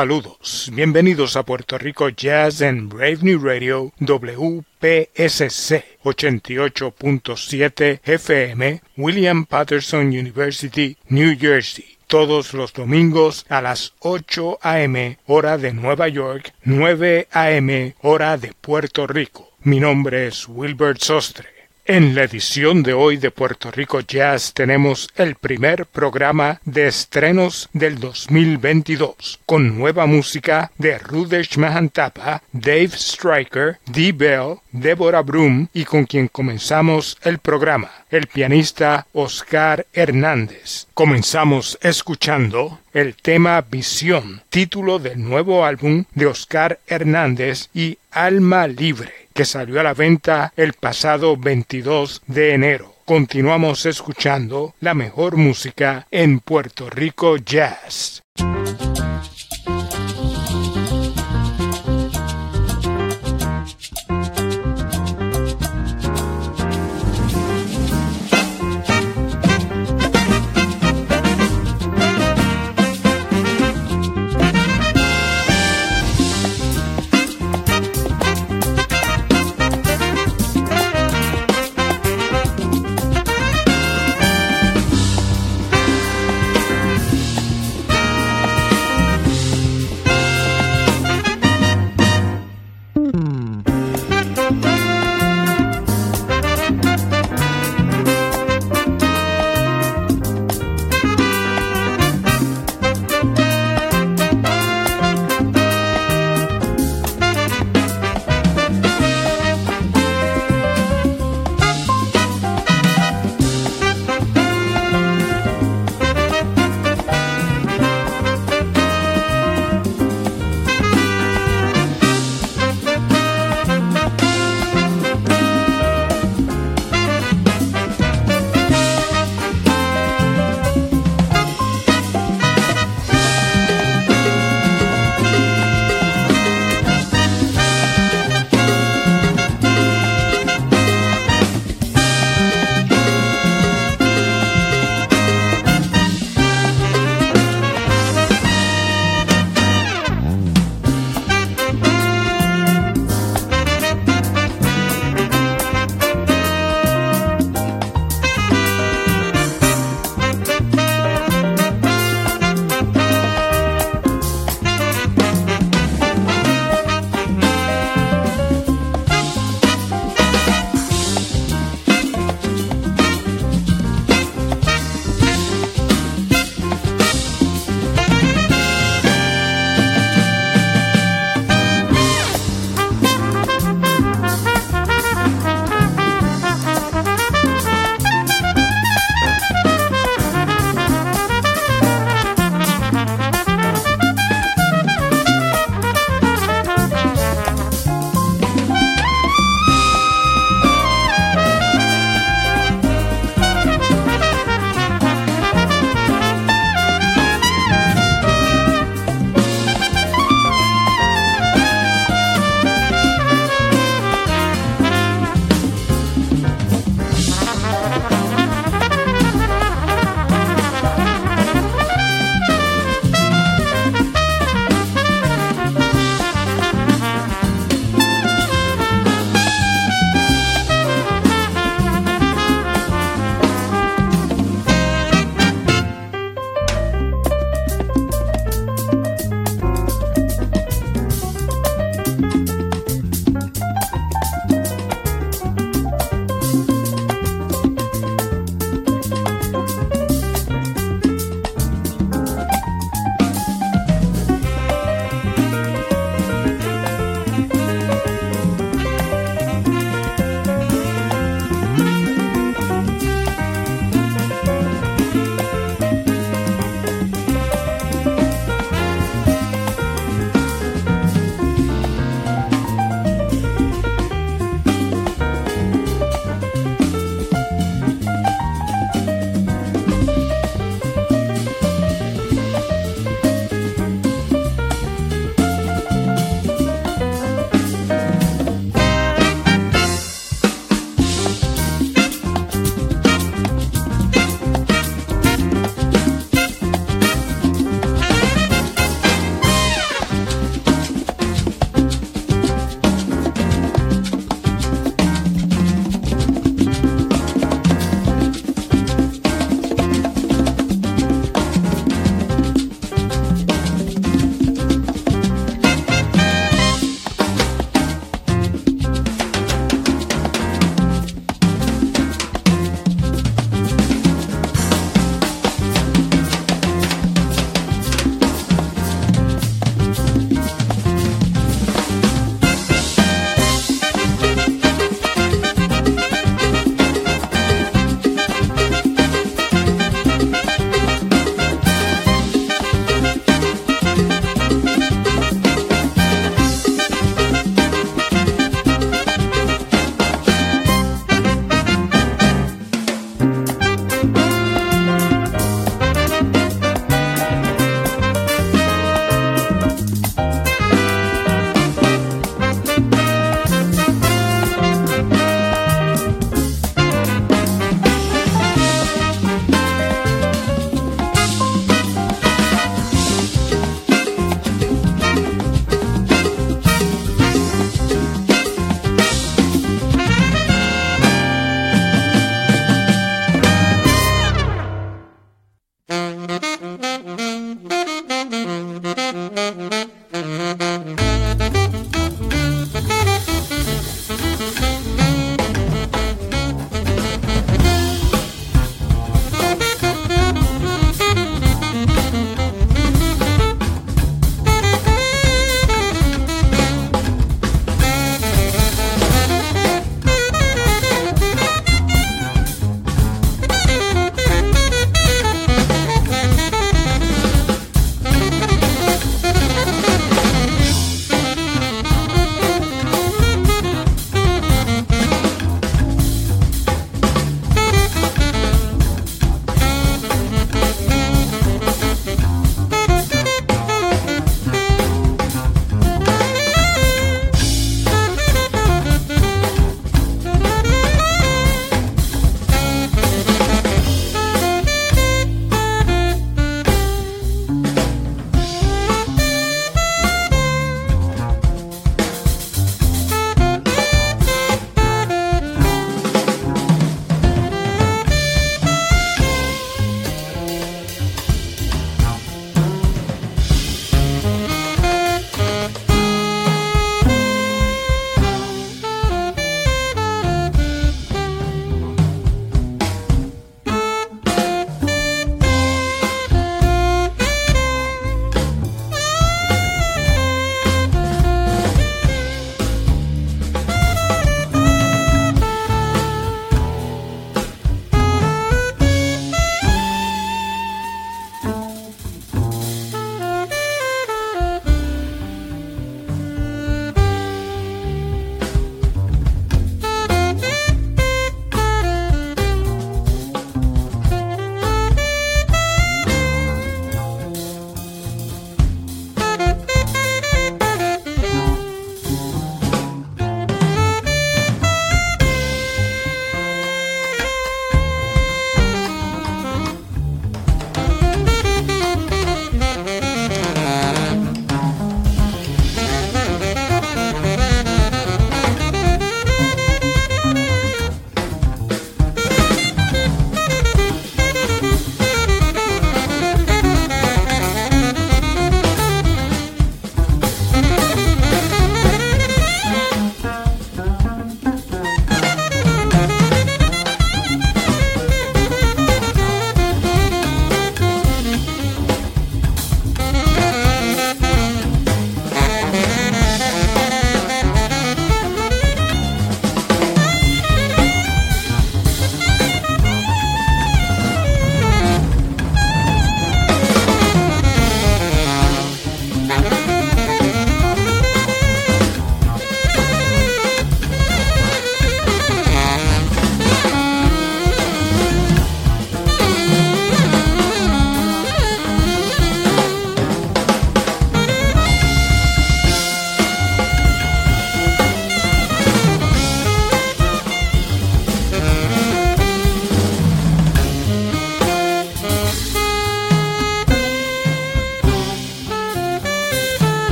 Saludos, bienvenidos a Puerto Rico Jazz en Brave New Radio WPSC 88.7 FM, William Patterson University, New Jersey. Todos los domingos a las 8 a.m. hora de Nueva York, 9 a.m. hora de Puerto Rico. Mi nombre es Wilbert Sostre. En la edición de hoy de Puerto Rico Jazz tenemos el primer programa de estrenos del 2022, con nueva música de Rudesh Mahantapa, Dave Stryker, Dee Bell, Deborah Broom y con quien comenzamos el programa, el pianista Oscar Hernández. Comenzamos escuchando el tema Visión, título del nuevo álbum de Oscar Hernández y Alma Libre que salió a la venta el pasado 22 de enero. Continuamos escuchando la mejor música en Puerto Rico Jazz.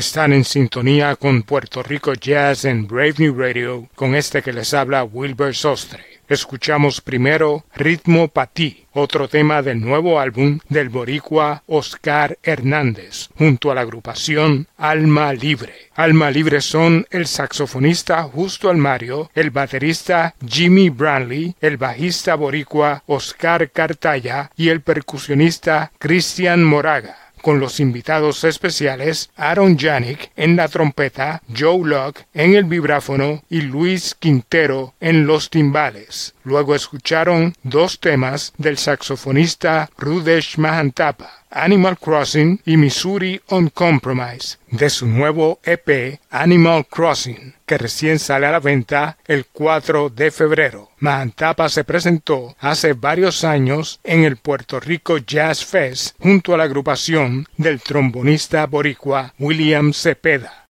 Están en sintonía con Puerto Rico Jazz en Brave New Radio, con este que les habla Wilbur Sostre. Escuchamos primero Ritmo Patí, otro tema del nuevo álbum del boricua Oscar Hernández, junto a la agrupación Alma Libre. Alma Libre son el saxofonista Justo Almario, el baterista Jimmy Branley, el bajista boricua Oscar Cartaya y el percusionista Cristian Moraga con los invitados especiales Aaron Janik en la trompeta, Joe Locke en el vibráfono y Luis Quintero en los timbales. Luego escucharon dos temas del saxofonista Rudesh Mahantapa. Animal Crossing y Missouri on Compromise de su nuevo EP Animal Crossing, que recién sale a la venta el 4 de febrero. Mahantapa se presentó hace varios años en el Puerto Rico Jazz Fest junto a la agrupación del trombonista boricua William Cepeda.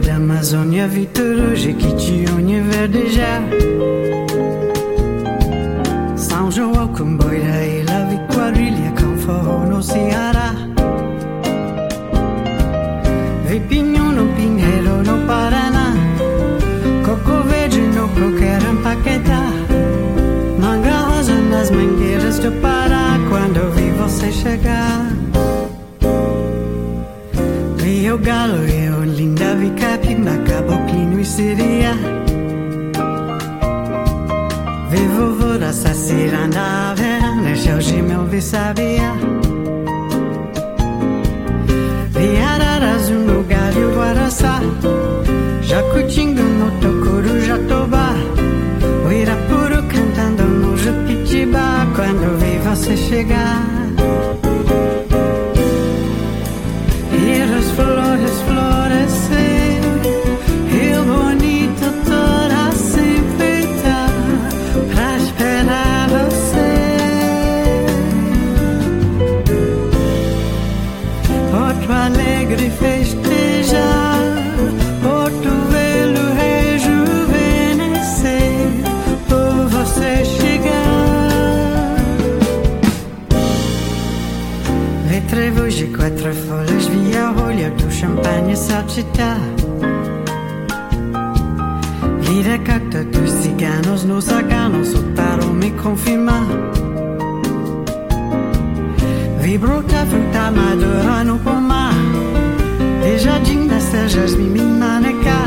da d'Amazonia, vie rouge Verdejá, qui tue déjà. São João, Comboira e La Viquadrilha, Conforro no Ceará. Vipinho no Pinheiro, no Paraná. Coco verde no Coqueiro, em Paquetá. Manga rosa nas mangueiras do Pará, quando vi você chegar. Rio Galo e seria. Ve vovora stasiranda vera Ne shaushime vi sabia. Vi araras um lugar e o Guaraçá. Jacutinga no Tocuru, Jatobá O Irapuru cantando no Jupitibá Quando vi você chegar. Разрыв лишь в я в шампанье соцчета Vida cacta, tus ciganos nos sacanos, otaron mi confirma. Vibro ta fruta madura no pomar, déjà digne da serjas mi minaneka.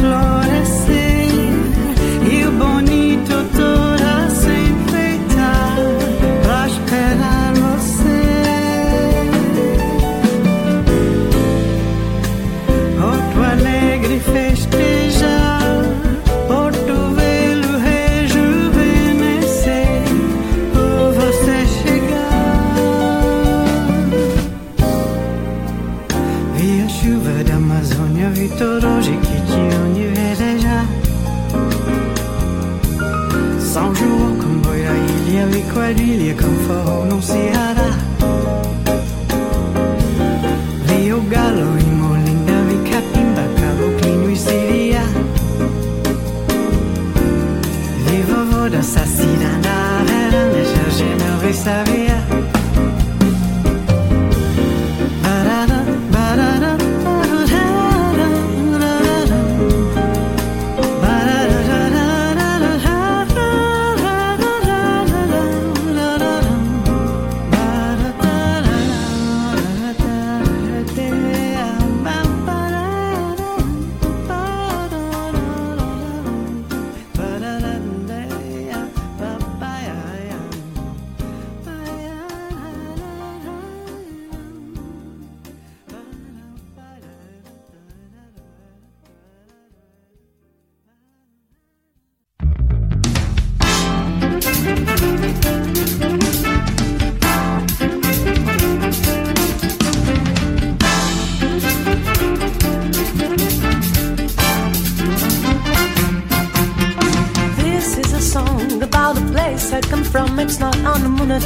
Love.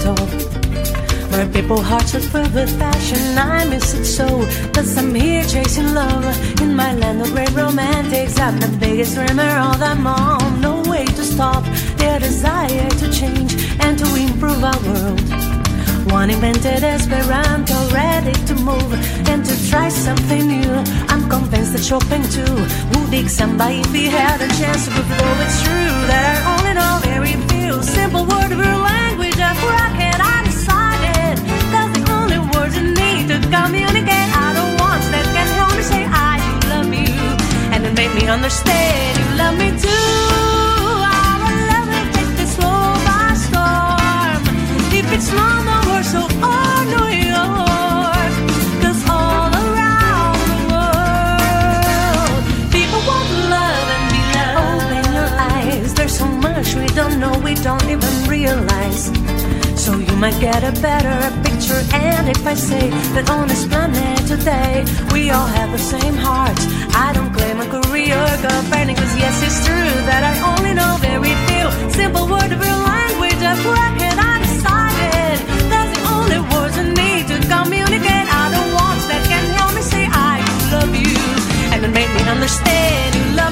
All. Where people hearts are filled with passion, I miss it so. Cause I'm here chasing love in my land of great romantics. I'm the biggest dreamer of them all. No way to stop their desire to change and to improve our world. One invented Esperanto, ready to move and to try something new. I'm convinced that Chopin too would dig somebody if he had a chance. But though it's true that I only all, very few simple word of your language communicate. I don't want that can help me say I do love you, and it made me understand you love me too. Will love you, take this slow by storm. If it's the world, so oh New York, 'cause all around the world, people want love and be loved. Open your eyes, there's so much we don't know, we don't even realize. So you might get a better picture. And if I say that on this planet today, we all have the same heart, I don't claim a career governing. Cause yes, it's true that I only know very few simple words of your language. Of bracket, I decided that's the only words I need to communicate. I don't want that can help me say I love you. And it made me understand you love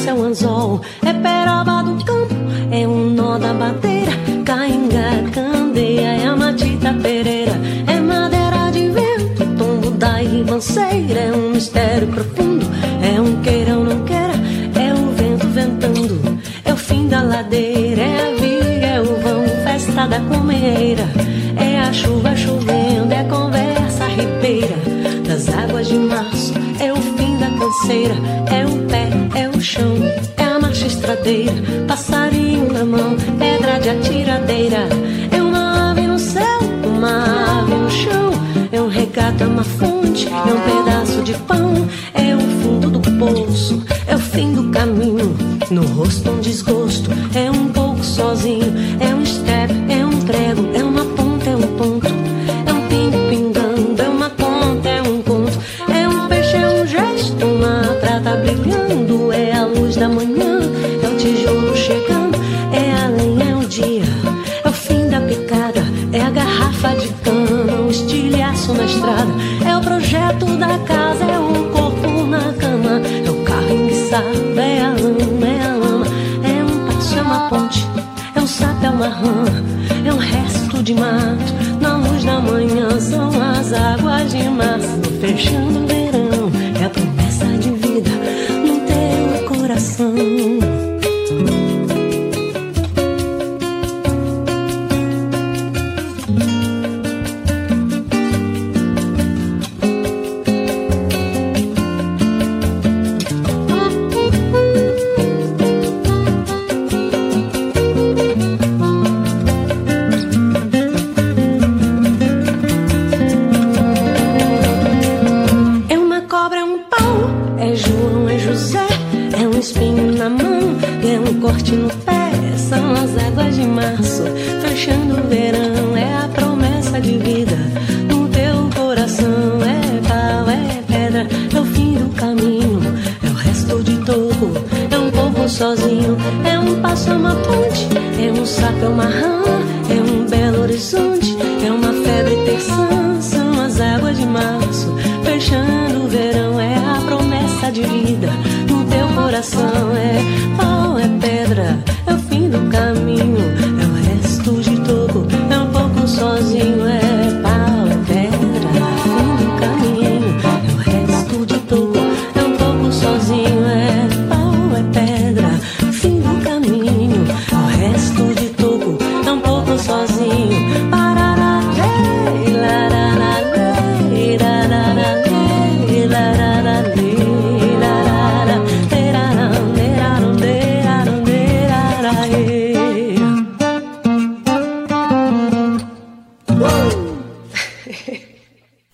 seu anzol. Sozinho,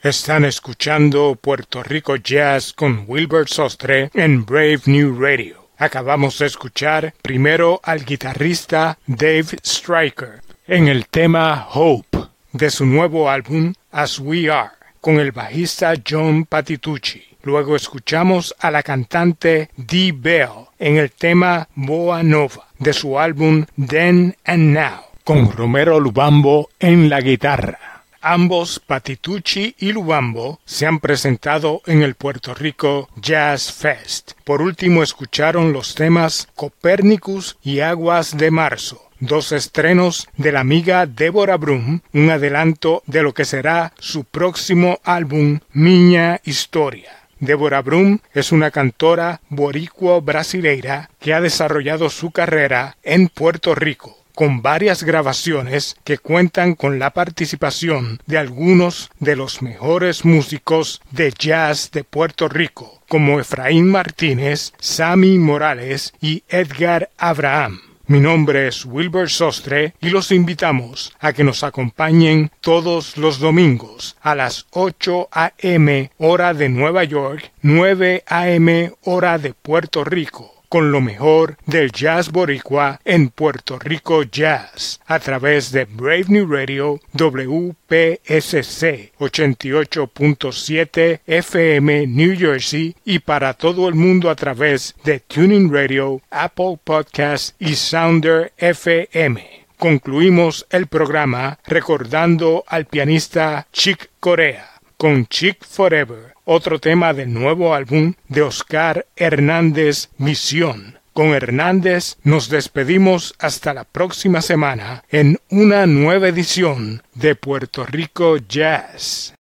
Están escuchando Puerto Rico Jazz con Wilbert Sostre en Brave New Radio. Acabamos de escuchar primero al guitarrista Dave Stryker en el tema Hope de su nuevo álbum As We Are con el bajista John Patitucci. Luego escuchamos a la cantante Dee Bell en el tema Boa Nova de su álbum Then and Now con Romero Lubambo en la guitarra. Ambos, Patitucci y Lubambo, se han presentado en el Puerto Rico Jazz Fest. Por último, escucharon los temas Copernicus y Aguas de Marzo, dos estrenos de la amiga Deborah Brum, un adelanto de lo que será su próximo álbum Miña Historia. Deborah Brum es una cantora boricua brasileira que ha desarrollado su carrera en Puerto Rico con varias grabaciones que cuentan con la participación de algunos de los mejores músicos de jazz de Puerto Rico, como Efraín Martínez, Sammy Morales y Edgar Abraham. Mi nombre es Wilbur Sostre y los invitamos a que nos acompañen todos los domingos a las 8 a.m. hora de Nueva York, 9 a.m. hora de Puerto Rico con lo mejor del jazz boricua en Puerto Rico Jazz a través de Brave New Radio WPSC 88.7 FM New Jersey y para todo el mundo a través de Tuning Radio, Apple Podcast y Sounder FM. Concluimos el programa recordando al pianista Chick Corea con Chick Forever otro tema del nuevo álbum de Oscar Hernández Misión. Con Hernández nos despedimos hasta la próxima semana en una nueva edición de Puerto Rico Jazz.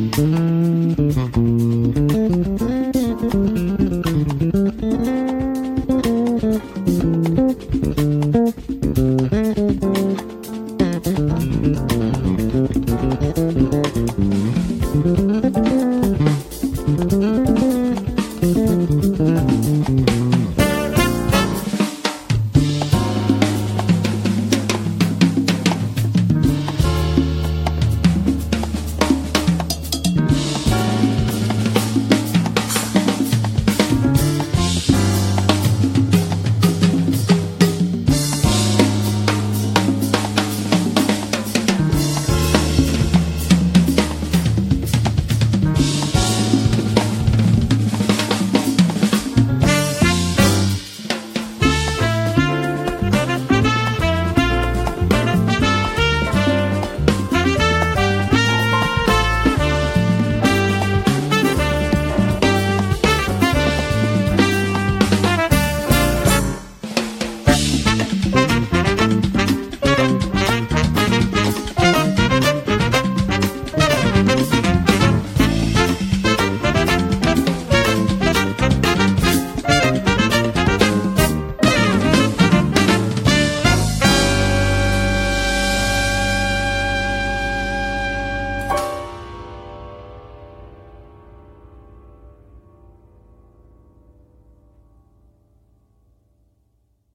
Mm-hmm.